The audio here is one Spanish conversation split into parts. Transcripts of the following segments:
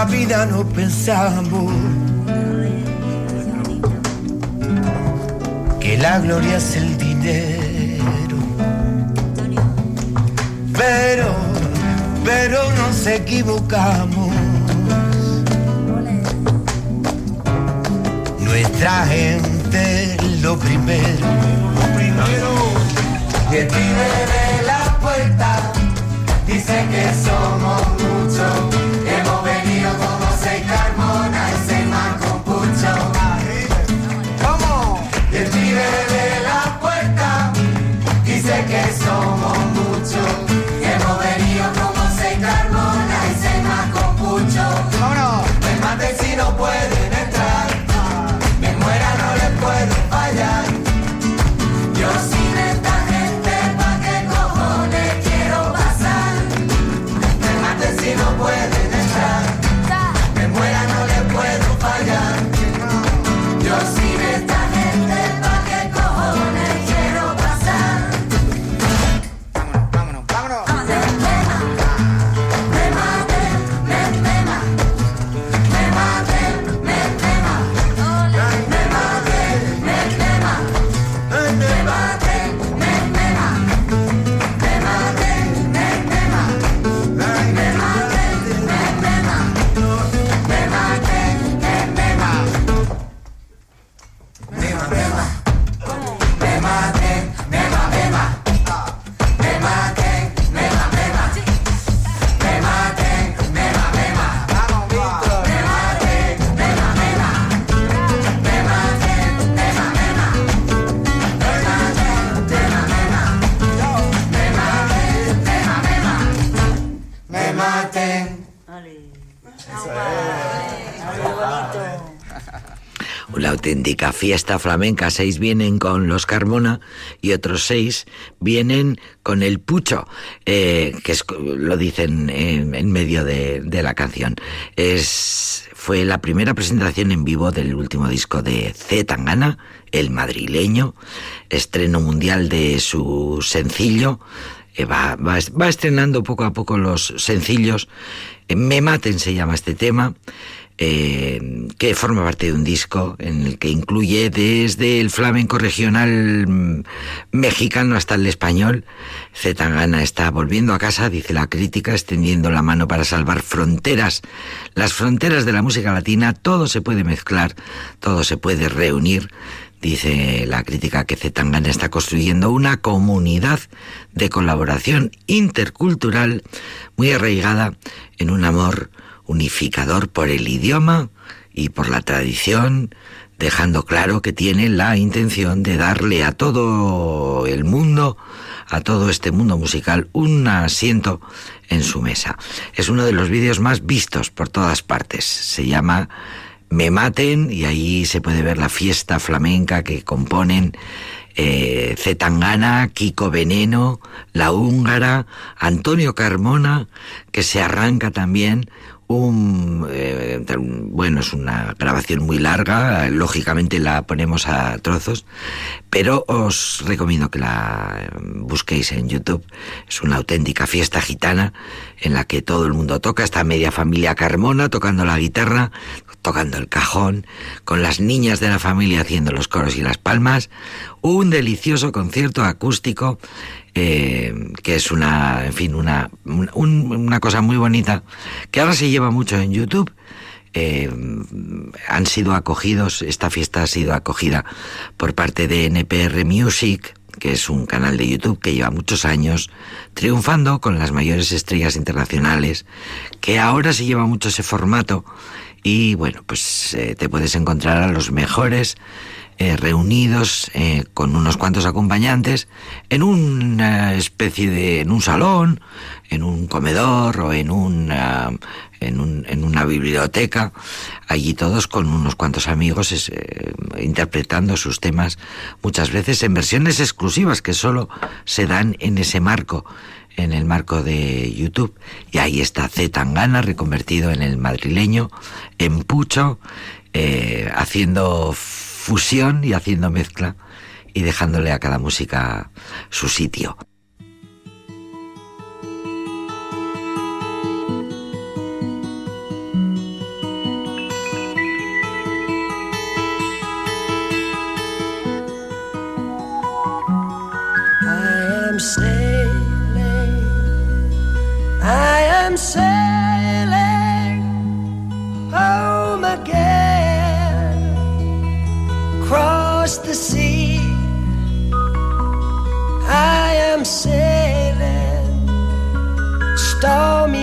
la vida no pensamos que la gloria es el dinero. Pero, pero nos equivocamos. Nuestra gente lo primero. Lo primero. Y el pibe de la puerta dice que somos muchos. Fiesta flamenca. Seis vienen con los Carmona y otros seis vienen con el Pucho, eh, que es, lo dicen en, medio de, la canción. Es, fue la primera presentación en vivo del último disco de C. Tangana, el madrileño, estreno mundial de su sencillo. Eh, va, va, va estrenando poco a poco los sencillos. Eh, Me maten se llama este tema. Eh, que forma parte de un disco en el que incluye desde el flamenco regional mm, mexicano hasta el español. Zetangana está volviendo a casa, dice la crítica, extendiendo la mano para salvar fronteras. Las fronteras de la música latina, todo se puede mezclar, todo se puede reunir Dice la crítica que Zetangana está construyendo una comunidad de colaboración intercultural muy arraigada en un amor unificador por el idioma y por la tradición, dejando claro que tiene la intención de darle a todo el mundo, a todo este mundo musical, un asiento en su mesa. Es uno de los vídeos más vistos por todas partes. Se llama me maten y ahí se puede ver la fiesta flamenca que componen eh, Zetangana, Kiko Veneno, La Húngara, Antonio Carmona, que se arranca también un eh, bueno es una grabación muy larga lógicamente la ponemos a trozos pero os recomiendo que la busquéis en YouTube. Es una auténtica fiesta gitana en la que todo el mundo toca esta media familia Carmona tocando la guitarra tocando el cajón, con las niñas de la familia haciendo los coros y las palmas, un delicioso concierto acústico eh, que es una, en fin, una, una cosa muy bonita, que ahora se lleva mucho en YouTube. Eh, han sido acogidos, esta fiesta ha sido acogida por parte de NPR Music, que es un canal de YouTube que lleva muchos años triunfando con las mayores estrellas internacionales, que ahora se lleva mucho ese formato y bueno, pues eh, te puedes encontrar a los mejores eh, reunidos eh, con unos cuantos acompañantes en una especie de en un salón, en un comedor o en una en, un, en una biblioteca, allí todos con unos cuantos amigos interpretando sus temas, muchas veces en versiones exclusivas que solo se dan en ese marco en el marco de YouTube. Y ahí está Z Tangana, reconvertido en el madrileño, en Pucho, eh, haciendo fusión y haciendo mezcla y dejándole a cada música su sitio. across the sea. I am sailing stormy.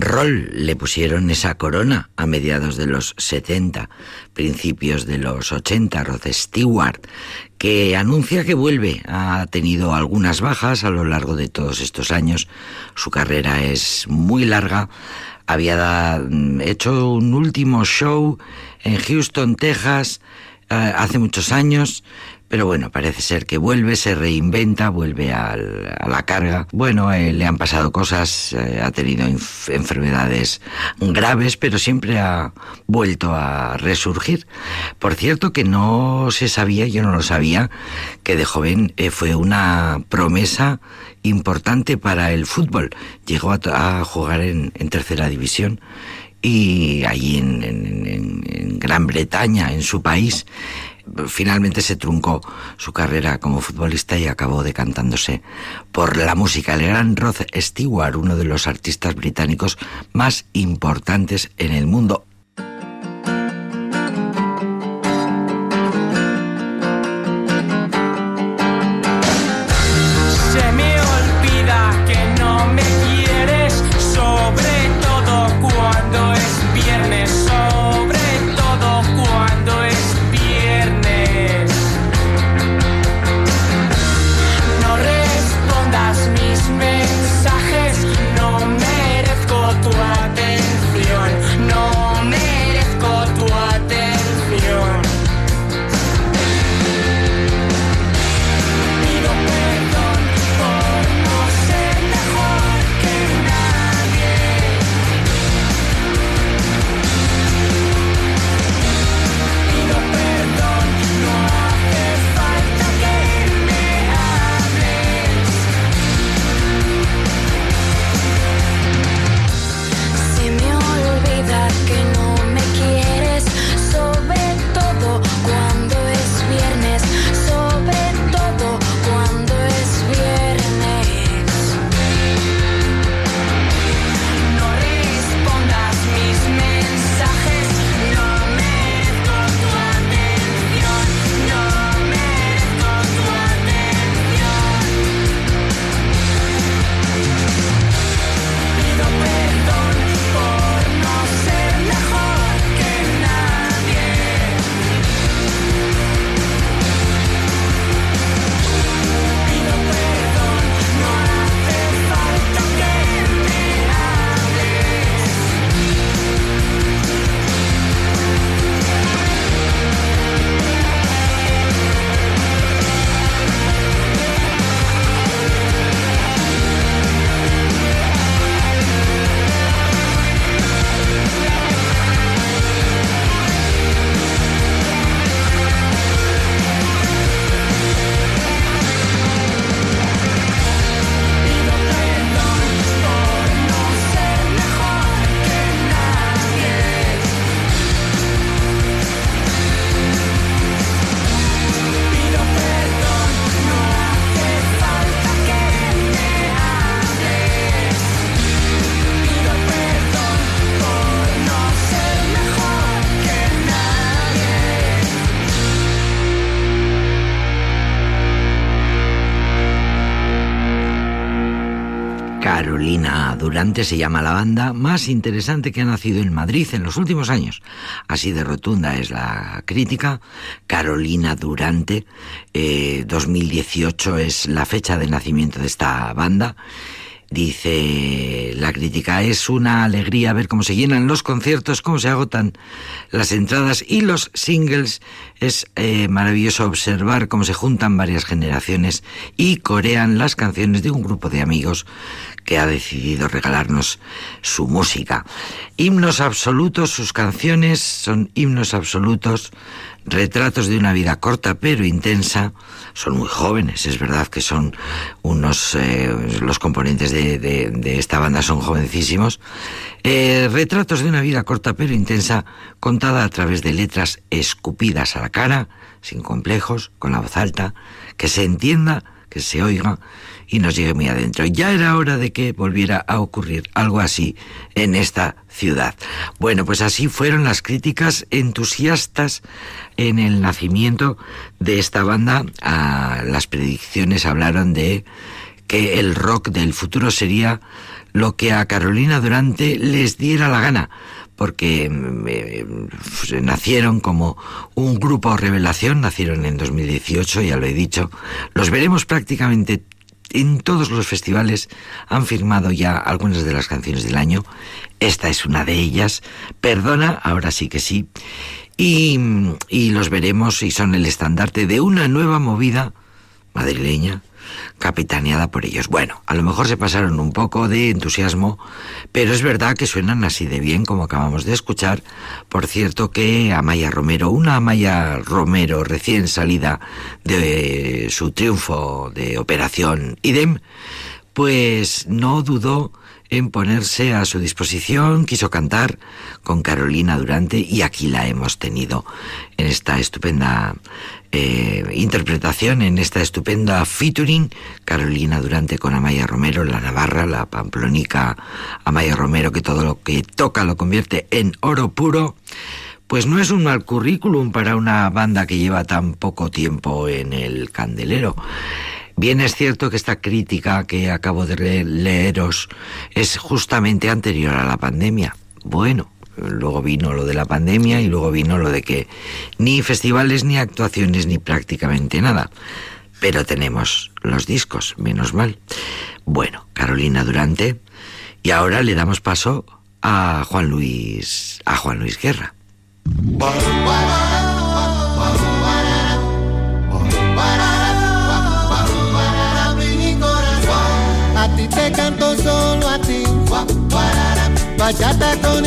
Roll. Le pusieron esa corona a mediados de los 70, principios de los 80, Rod Stewart, que anuncia que vuelve. Ha tenido algunas bajas a lo largo de todos estos años. Su carrera es muy larga. Había hecho un último show en Houston, Texas, eh, hace muchos años pero bueno, parece ser que vuelve, se reinventa, vuelve a la carga. Bueno, eh, le han pasado cosas, eh, ha tenido enfermedades graves, pero siempre ha vuelto a resurgir. Por cierto que no se sabía, yo no lo sabía, que de joven eh, fue una promesa importante para el fútbol. Llegó a, jugar en, tercera división y allí en Gran Bretaña, en su país, finalmente se truncó su carrera como futbolista y acabó decantándose por la música. El gran Rod Stewart, uno de los artistas británicos más importantes en el mundo. Durante se llama la banda más interesante que ha nacido en Madrid en los últimos años. Así de rotunda es la crítica. Carolina Durante, 2018 eh, es la fecha de nacimiento de esta banda. Dice la crítica, es una alegría ver cómo se llenan los conciertos, cómo se agotan las entradas y los singles. Es eh, maravilloso observar cómo se juntan varias generaciones y corean las canciones de un grupo de amigos que ha decidido regalarnos su música. Himnos absolutos, sus canciones son himnos absolutos, retratos de una vida corta pero intensa. Son muy jóvenes, es verdad que son unos, eh, los componentes de, esta banda son jovencísimos. Eh, retratos de una vida corta pero intensa, contada a través de letras escupidas a la cara, sin complejos, con la voz alta, que se entienda, que se oiga y nos llegue muy adentro. Ya era hora de que volviera a ocurrir algo así en esta ciudad. Bueno, pues así fueron las críticas entusiastas en el nacimiento de esta banda. las predicciones hablaron de que el rock del futuro sería lo que a Carolina Durante les diera la gana, porque mm, eh, nacieron como un grupo revelación, nacieron en 2018, ya lo he dicho, los veremos prácticamente en todos los festivales, han firmado ya algunas de las canciones del año, esta es una de ellas, perdona, ahora sí que sí, y, y los veremos y son el estandarte de una nueva movida madrileña capitaneada por ellos. Bueno, a lo mejor se pasaron un poco de entusiasmo, pero es verdad que suenan así de bien como acabamos de escuchar. Por cierto que Amaya Romero, una Amaya Romero recién salida de su triunfo de Operación IDEM, pues no dudó en ponerse a su disposición, quiso cantar con Carolina Durante y aquí la hemos tenido en esta estupenda eh, interpretación, en esta estupenda featuring, Carolina Durante con Amaya Romero, la Navarra, la pamplónica Amaya Romero, que todo lo que toca lo convierte en oro puro. Pues no es un mal currículum para una banda que lleva tan poco tiempo en el candelero. Bien es cierto que esta crítica que acabo de leeros es justamente anterior a la pandemia. Bueno, luego vino lo de la pandemia y luego vino lo de que ni festivales ni actuaciones ni prácticamente nada. Pero tenemos los discos, menos mal. Bueno, Carolina Durante. Y ahora le damos paso a Juan Luis, a Juan Luis Guerra. canto solo a ti. Bachata con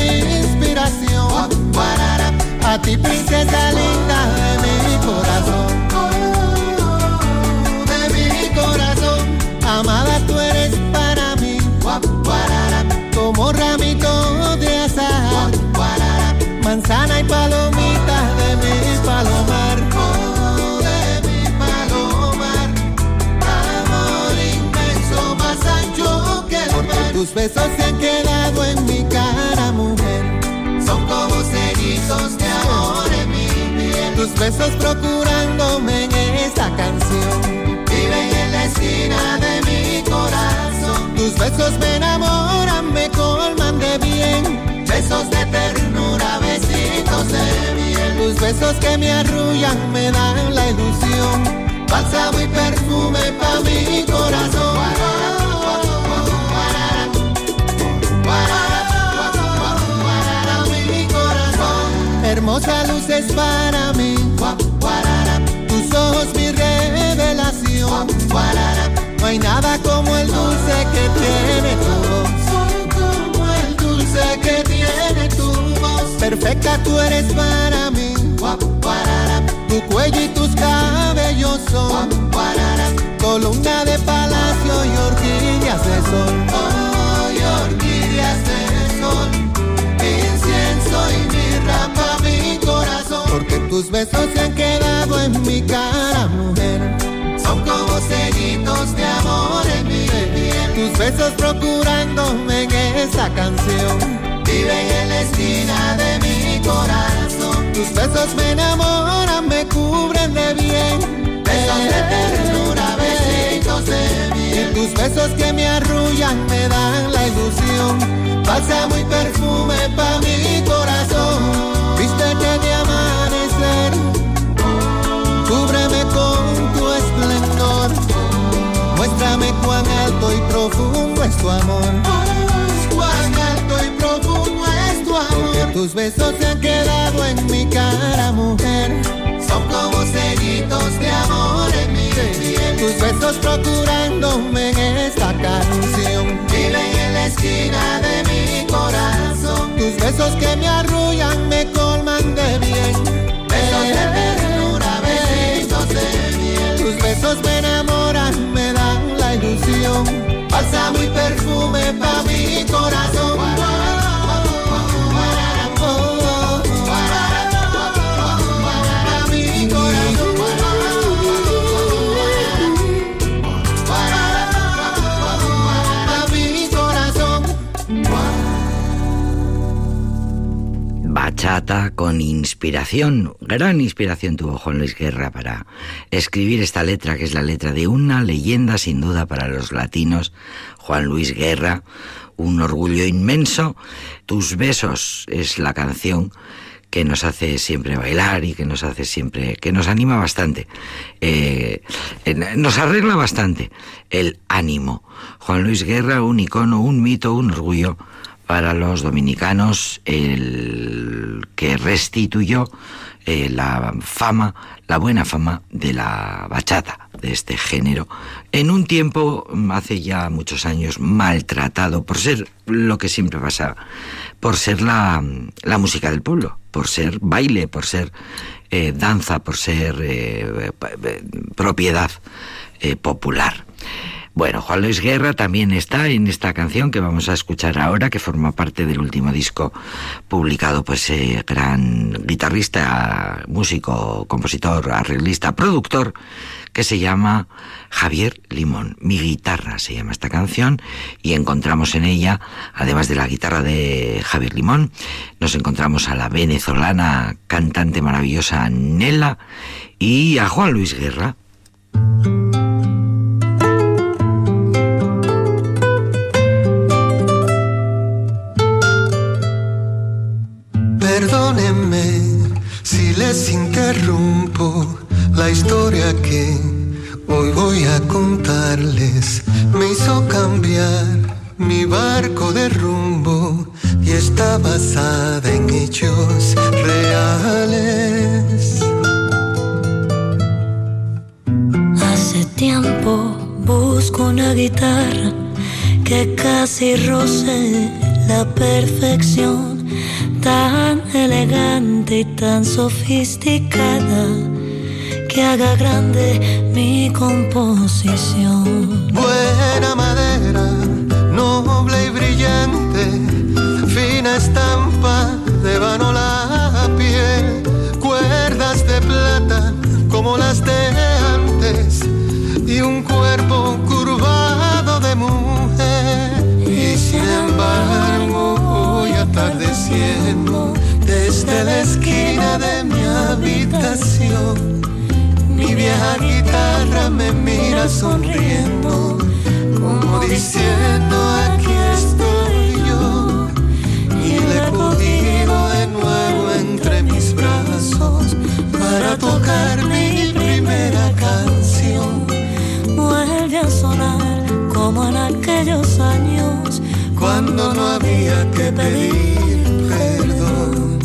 inspiración. A ti, princesa linda de mi corazón. De mi corazón. Amada, tú eres para mí. Como ramito de azahar. Manzana y palomita de mi palomar. Tus besos se han quedado en mi cara, mujer. Tus besos procurándome en esta canción. Viven en la esquina de mi corazón. Tus besos me enamoran, me colman de bien. Besos de ternura, besitos de miel. Tus besos que me arrullan, me dan la ilusión. Bálsamo y perfume pa' mi corazón. Hermosa luz es para mí. Tus ojos mi revelación. No hay nada como el dulce que tiene tu voz. Como el dulce que tiene tu voz. Perfecta tú eres para mí. Tu cuello y tus cabellos son columna de palacio y orquídeas de sol. Tus besos se han quedado en mi cara, mujer. Son como sellitos de amor en mi piel. Tus besos procurándome en esa canción. Viven en la esquina de mi corazón. Tus besos me enamoran, me cubren de bien. Besos de ternura, besitos de miel. Y tus besos que me arrullan me dan la ilusión. Pasa muy perfume pa' mi corazón. Muéstrame cuán alto y profundo es tu amor. Cuán alto y profundo es tu amor. Porque tus besos se han quedado en mi cara, mujer. Son como sellitos de amor en mi piel. Tus besos procurándome en esta canción. Viven en la esquina de mi corazón. Tus besos que me arrullan, me colman de bien. Besos de ternura, besitos de miel. Tus besos me enamoran, me con inspiración, gran inspiración tuvo Juan Luis Guerra para escribir esta letra, que es la letra de una leyenda sin duda para los latinos, Juan Luis Guerra, un orgullo inmenso. Tus besos es la canción que nos hace siempre bailar y que nos hace siempre, que nos anima bastante, eh, nos arregla bastante el ánimo. Juan Luis Guerra, un icono, un mito, un orgullo para los dominicanos, el que restituyó eh, la fama, la buena fama de la bachata, de este género, en un tiempo, hace ya muchos años, maltratado por ser lo que siempre pasa, por ser la, la música del pueblo, por ser baile, por ser eh, danza, por ser eh, propiedad popular. Bueno, Juan Luis Guerra también está en esta canción que vamos a escuchar ahora, que forma parte del último disco publicado, pues eh, gran guitarrista, músico, compositor, arreglista, productor, que se llama Javier Limón. Mi guitarra se llama esta canción y encontramos en ella, además de la guitarra de Javier Limón, nos encontramos a la venezolana cantante maravillosa Nela y a Juan Luis Guerra. Tan sofisticada que haga grande mi composición. Vieja guitarra me mira sonriendo, como diciendo aquí estoy yo. Y le he cogido de nuevo entre mis brazos para tocar mi primera canción. Vuelve a sonar como en aquellos años cuando no había que pedir perdón.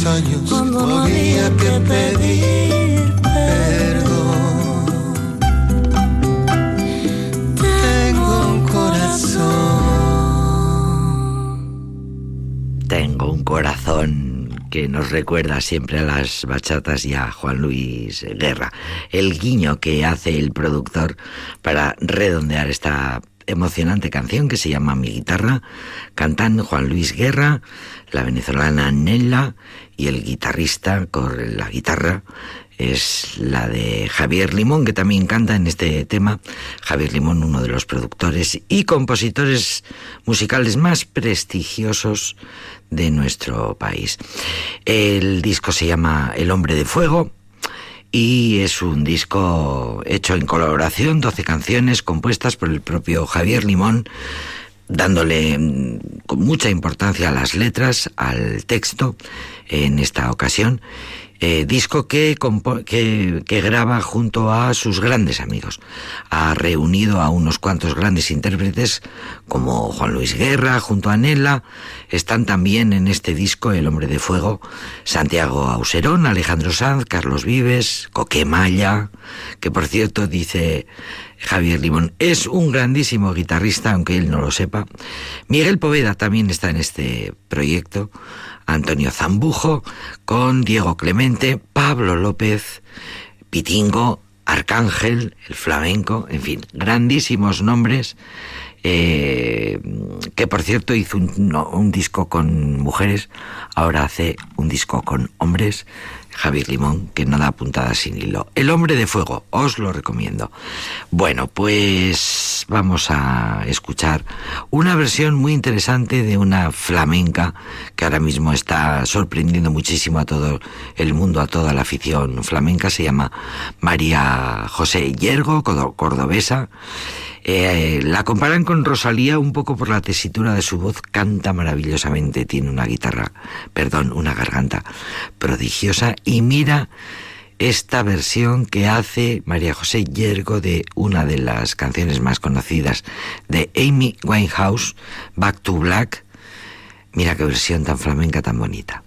Los años cuando no había que pedir perdón. Tengo un corazón. Tengo un corazón que nos recuerda siempre a las bachatas y a Juan Luis Guerra. El guiño que hace el productor para redondear esta emocionante canción que se llama Mi guitarra, cantan Juan Luis Guerra, la venezolana Nella y el guitarrista con la guitarra es la de Javier Limón, que también canta en este tema. Javier Limón, uno de los productores y compositores musicales más prestigiosos de nuestro país. El disco se llama El hombre de fuego y es un disco hecho en colaboración, 12 canciones compuestas por el propio Javier Limón dándole mm, con mucha importancia a las letras, al texto en esta ocasión eh, disco que, que, que, graba junto a sus grandes amigos. Ha reunido a unos cuantos grandes intérpretes como Juan Luis Guerra, junto a Nela. Están también en este disco El Hombre de Fuego, Santiago Auserón, Alejandro Sanz, Carlos Vives, Coquemaya, que por cierto dice Javier Limón. Es un grandísimo guitarrista, aunque él no lo sepa. Miguel Poveda también está en este proyecto. Antonio Zambujo, con Diego Clemente, Pablo López, Pitingo, Arcángel, el flamenco, en fin, grandísimos nombres, eh, que por cierto hizo un disco con mujeres, ahora hace un disco con hombres, Javier Limón, que no da sin hilo. El hombre de fuego, os lo recomiendo. Bueno, pues vamos a escuchar una versión muy interesante de una flamenca que ahora mismo está sorprendiendo muchísimo a todo el mundo, a toda la afición flamenca. Se llama María José Yergo, cordobesa. Eh, la comparan con Rosalía un poco por la tesitura de su voz, canta maravillosamente, tiene una guitarra, perdón, una garganta prodigiosa y mira esta versión que hace María José Yergo de una de las canciones más conocidas de Amy Winehouse, Back to Black. Mira qué versión tan flamenca, tan bonita.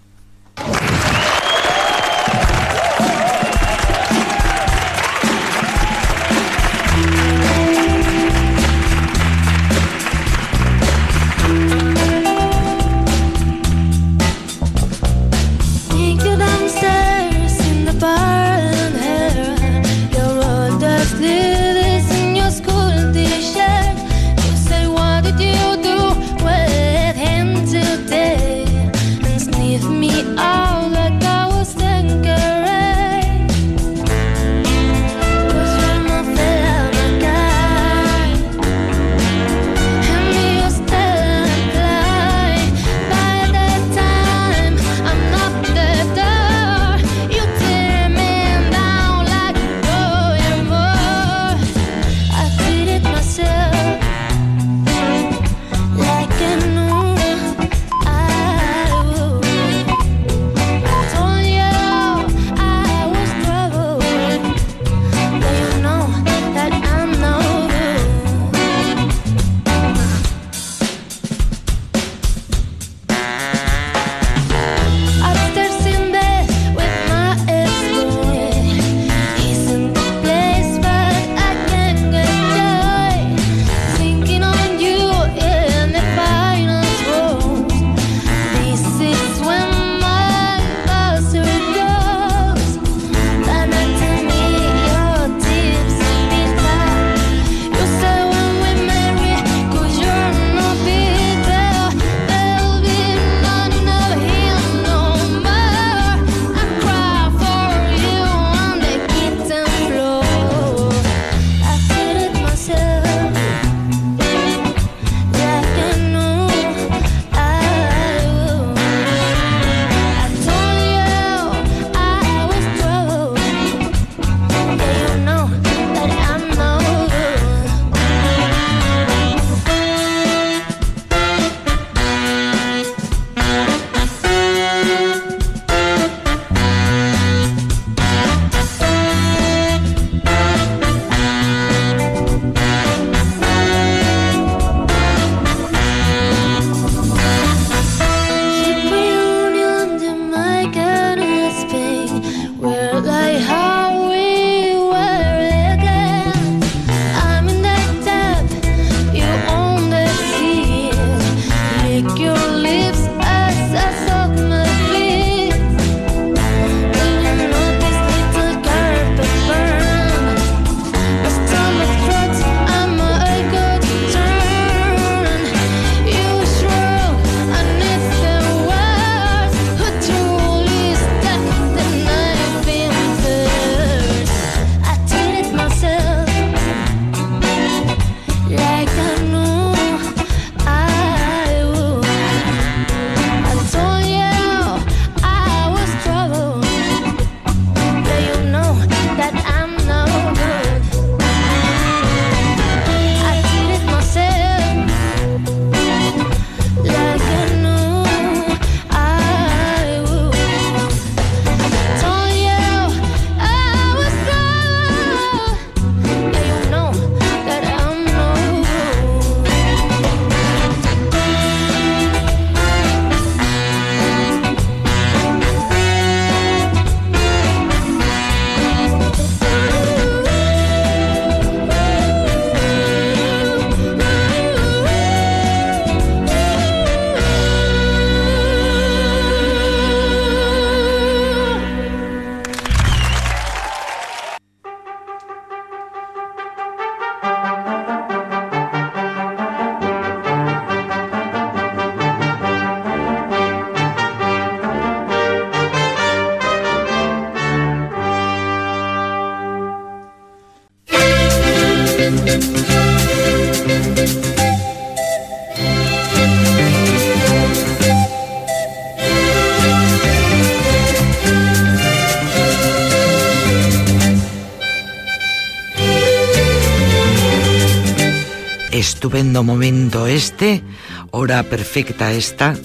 Momento este, hora perfecta esta,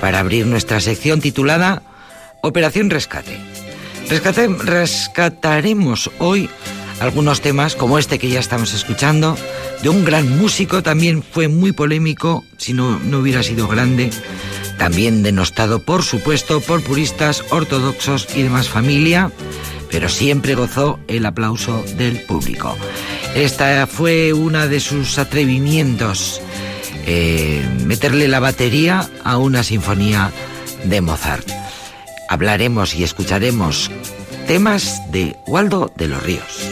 para abrir nuestra sección titulada Operación Rescate. rescataremos hoy algunos temas como este que ya estamos escuchando, de un gran músico, también fue muy polémico, si no, no hubiera sido grande, también denostado por supuesto por puristas ortodoxos y demás familia, pero siempre gozó el aplauso del público. Esta fue una de sus atrevimientos, eh, meterle la batería a una sinfonía de Mozart. Hablaremos y escucharemos temas de Waldo de los Ríos.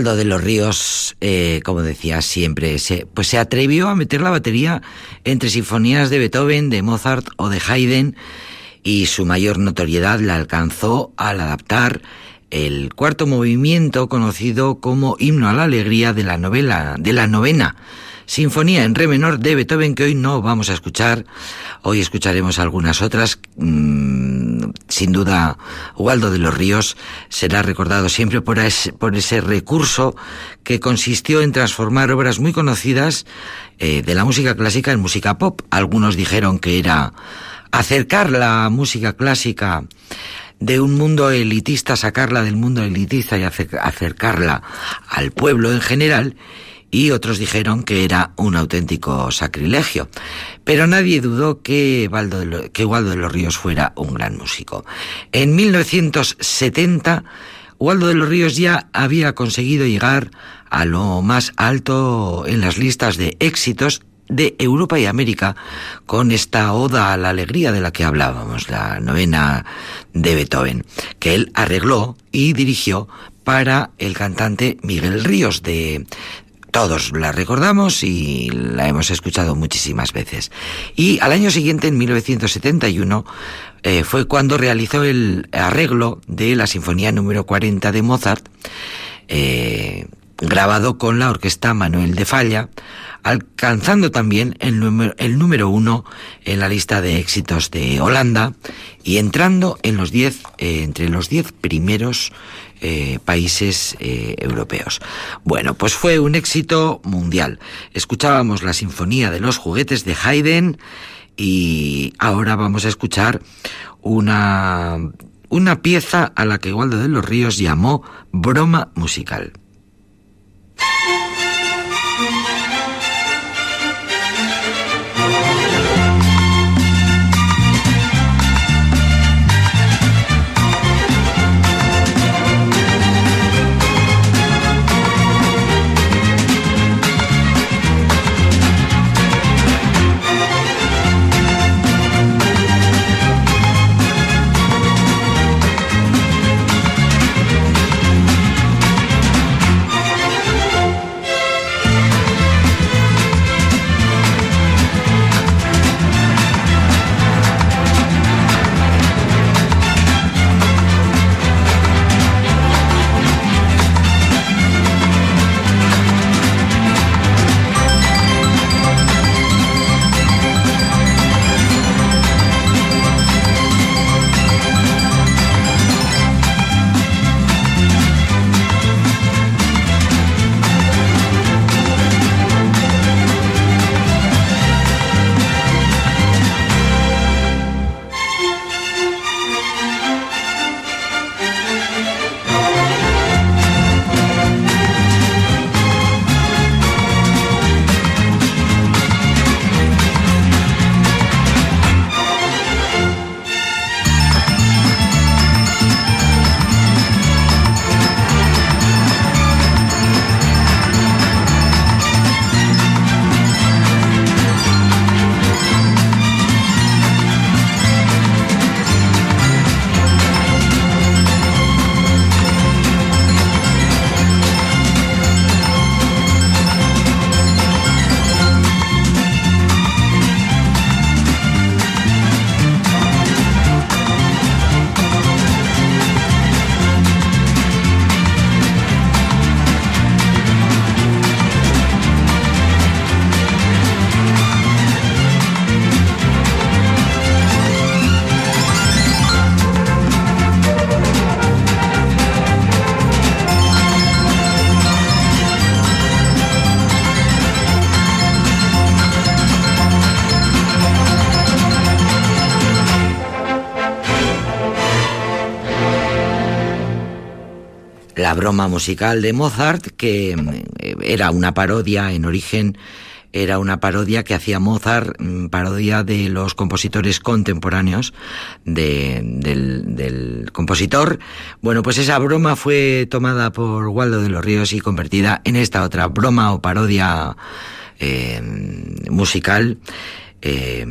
De los Ríos, eh, como decía siempre, se, pues se atrevió a meter la batería entre sinfonías de Beethoven, de Mozart o de Haydn y su mayor notoriedad la alcanzó al adaptar el cuarto movimiento conocido como Himno a la Alegría de la novela de la novena Sinfonía en re menor de Beethoven que hoy no vamos a escuchar. Hoy escucharemos algunas otras. Mm, sin duda, Waldo de los Ríos será recordado siempre por ese, recurso que consistió en transformar obras muy conocidas eh, de la música clásica en música pop. Algunos dijeron que era acercar la música clásica de un mundo elitista, sacarla del mundo elitista y acercarla al pueblo en general y otros dijeron que era un auténtico sacrilegio. Pero nadie dudó que Waldo, de que Waldo de los Ríos fuera un gran músico. En 1970, Waldo de los Ríos ya había conseguido llegar a lo más alto en las listas de éxitos de Europa y América con esta oda a la alegría de la que hablábamos, la novena de Beethoven, que él arregló y dirigió para el cantante Miguel Ríos de todos la recordamos y la hemos escuchado muchísimas veces. Y al año siguiente, en 1971, eh, fue cuando realizó el arreglo de la Sinfonía número 40 de Mozart, eh, grabado con la orquesta Manuel de Falla, alcanzando también el número, el número uno en la lista de éxitos de Holanda y entrando en los diez, eh, entre los diez primeros eh, países eh, europeos. Bueno, pues fue un éxito mundial. Escuchábamos la Sinfonía de los Juguetes de Haydn y ahora vamos a escuchar una, una pieza a la que Waldo de los Ríos llamó broma musical. Broma musical de Mozart, que eh, era una parodia en origen era una parodia que hacía Mozart, mm, parodia de los compositores contemporáneos del, compositor. Bueno, pues esa broma fue tomada por Waldo de los Ríos y convertida en esta otra broma o parodia eh, musical eh,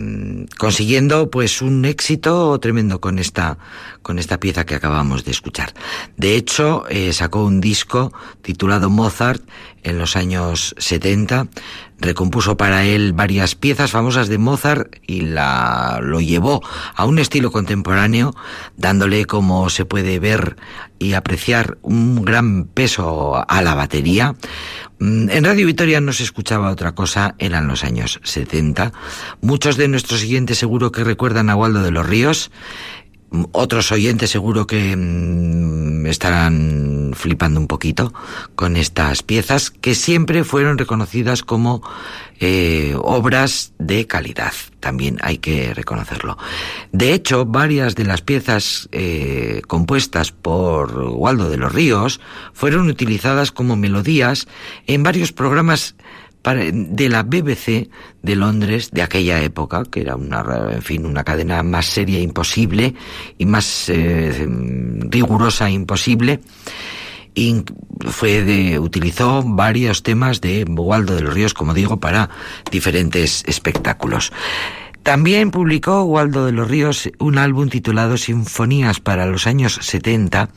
consiguiendo pues un éxito tremendo con esta con esta pieza que acabamos de escuchar. De hecho, eh, sacó un disco titulado Mozart en los años 70, recompuso para él varias piezas famosas de Mozart y la lo llevó a un estilo contemporáneo, dándole como se puede ver y apreciar un gran peso a la batería, Mm, en Radio Vitoria no se escuchaba otra cosa, eran los años 70. Muchos de nuestros oyentes seguro que recuerdan a Waldo de los Ríos. Otros oyentes seguro que mm, estarán flipando un poquito con estas piezas que siempre fueron reconocidas como eh, obras de calidad, también hay que reconocerlo. De hecho, varias de las piezas eh, compuestas por Waldo de los Ríos fueron utilizadas como melodías en varios programas de la BBC de Londres de aquella época, que era una, en fin, una cadena más seria imposible y más eh, rigurosa imposible y fue de, utilizó varios temas de Waldo de los Ríos, como digo, para diferentes espectáculos. También publicó Waldo de los Ríos un álbum titulado Sinfonías para los años 70,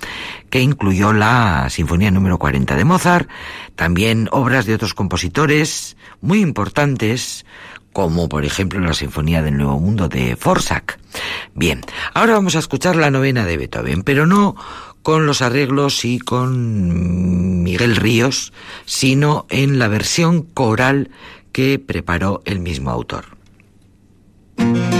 que incluyó la Sinfonía número 40 de Mozart, también obras de otros compositores muy importantes, como por ejemplo la Sinfonía del Nuevo Mundo de Forsac. Bien, ahora vamos a escuchar la novena de Beethoven, pero no con los arreglos y con Miguel Ríos, sino en la versión coral que preparó el mismo autor. thank you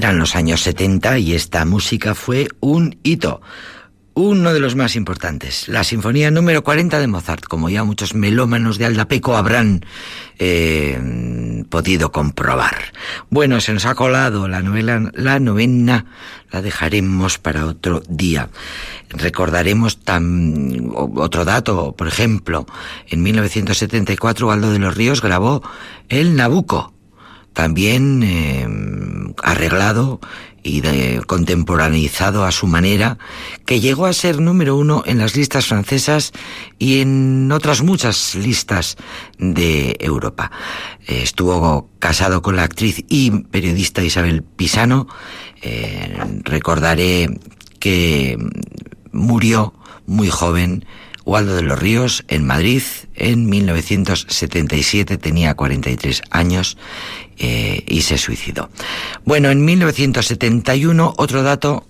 Eran los años 70 y esta música fue un hito. uno de los más importantes, la Sinfonía número 40 de Mozart, como ya muchos melómanos de Aldapeco habrán eh, podido comprobar. Bueno, se nos ha colado la novela, la novena, la dejaremos para otro día. Recordaremos tan, otro dato, por ejemplo, en 1974 Aldo de los Ríos grabó El Nabucco, también eh, arreglado y de, contemporaneizado a su manera, que llegó a ser número uno en las listas francesas y en otras muchas listas de Europa. Eh, estuvo casado con la actriz y periodista Isabel Pisano. Eh, recordaré que murió muy joven Waldo de los Ríos en Madrid en 1977, tenía 43 años eh, y se suicidó. Bueno, en 1971, otro dato,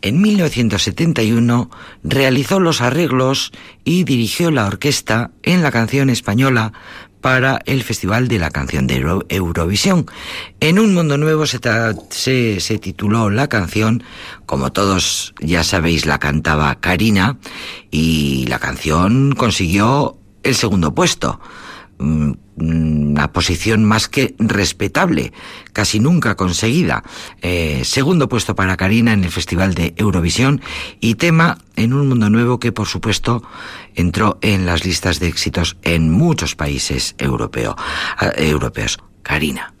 en 1971 realizó los arreglos y dirigió la orquesta en la canción española para el Festival de la Canción de Eurovisión. En Un Mundo Nuevo se, se, se, tituló la canción, como todos ya sabéis, la cantaba Karina y la canción consiguió el segundo puesto. Mm, una posición más que respetable, casi nunca conseguida. Eh, segundo puesto para Karina en el Festival de Eurovisión y tema en un mundo nuevo que, por supuesto, entró en las listas de éxitos en muchos países europeo, eh, europeos. Karina.